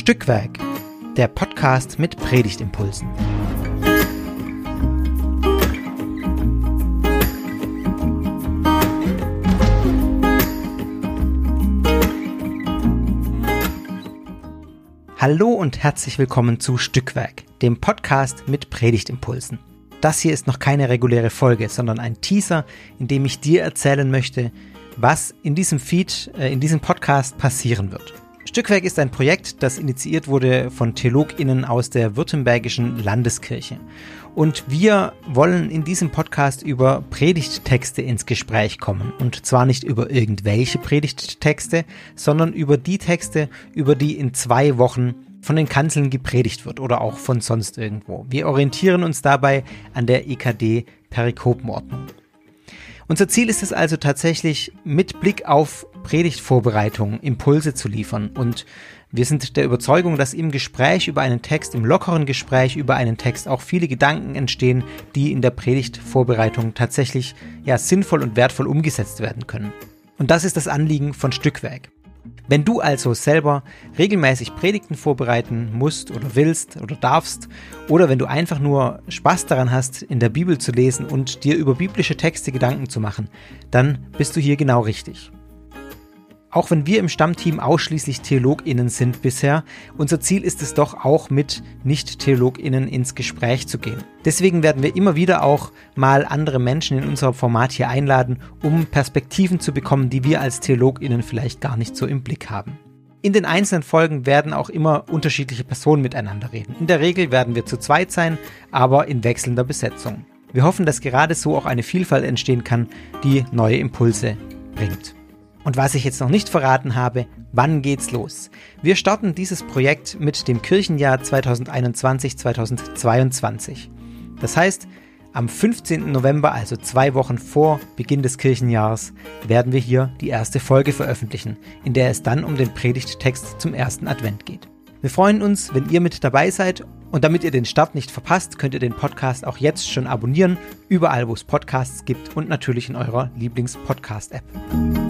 Stückwerk, der Podcast mit Predigtimpulsen. Hallo und herzlich willkommen zu Stückwerk, dem Podcast mit Predigtimpulsen. Das hier ist noch keine reguläre Folge, sondern ein Teaser, in dem ich dir erzählen möchte, was in diesem Feed, äh, in diesem Podcast passieren wird. Stückwerk ist ein Projekt, das initiiert wurde von TheologInnen aus der Württembergischen Landeskirche. Und wir wollen in diesem Podcast über Predigttexte ins Gespräch kommen. Und zwar nicht über irgendwelche Predigttexte, sondern über die Texte, über die in zwei Wochen von den Kanzeln gepredigt wird oder auch von sonst irgendwo. Wir orientieren uns dabei an der EKD Perikopenordnung. Unser Ziel ist es also tatsächlich, mit Blick auf Predigtvorbereitung Impulse zu liefern. Und wir sind der Überzeugung, dass im Gespräch über einen Text, im lockeren Gespräch über einen Text auch viele Gedanken entstehen, die in der Predigtvorbereitung tatsächlich ja sinnvoll und wertvoll umgesetzt werden können. Und das ist das Anliegen von Stückwerk. Wenn du also selber regelmäßig Predigten vorbereiten musst oder willst oder darfst, oder wenn du einfach nur Spaß daran hast, in der Bibel zu lesen und dir über biblische Texte Gedanken zu machen, dann bist du hier genau richtig. Auch wenn wir im Stammteam ausschließlich TheologInnen sind bisher, unser Ziel ist es doch auch mit Nicht-TheologInnen ins Gespräch zu gehen. Deswegen werden wir immer wieder auch mal andere Menschen in unser Format hier einladen, um Perspektiven zu bekommen, die wir als TheologInnen vielleicht gar nicht so im Blick haben. In den einzelnen Folgen werden auch immer unterschiedliche Personen miteinander reden. In der Regel werden wir zu zweit sein, aber in wechselnder Besetzung. Wir hoffen, dass gerade so auch eine Vielfalt entstehen kann, die neue Impulse bringt. Und was ich jetzt noch nicht verraten habe, wann geht's los? Wir starten dieses Projekt mit dem Kirchenjahr 2021-2022. Das heißt, am 15. November, also zwei Wochen vor Beginn des Kirchenjahres, werden wir hier die erste Folge veröffentlichen, in der es dann um den Predigttext zum ersten Advent geht. Wir freuen uns, wenn ihr mit dabei seid und damit ihr den Start nicht verpasst, könnt ihr den Podcast auch jetzt schon abonnieren, überall wo es Podcasts gibt und natürlich in eurer Lieblings-Podcast-App.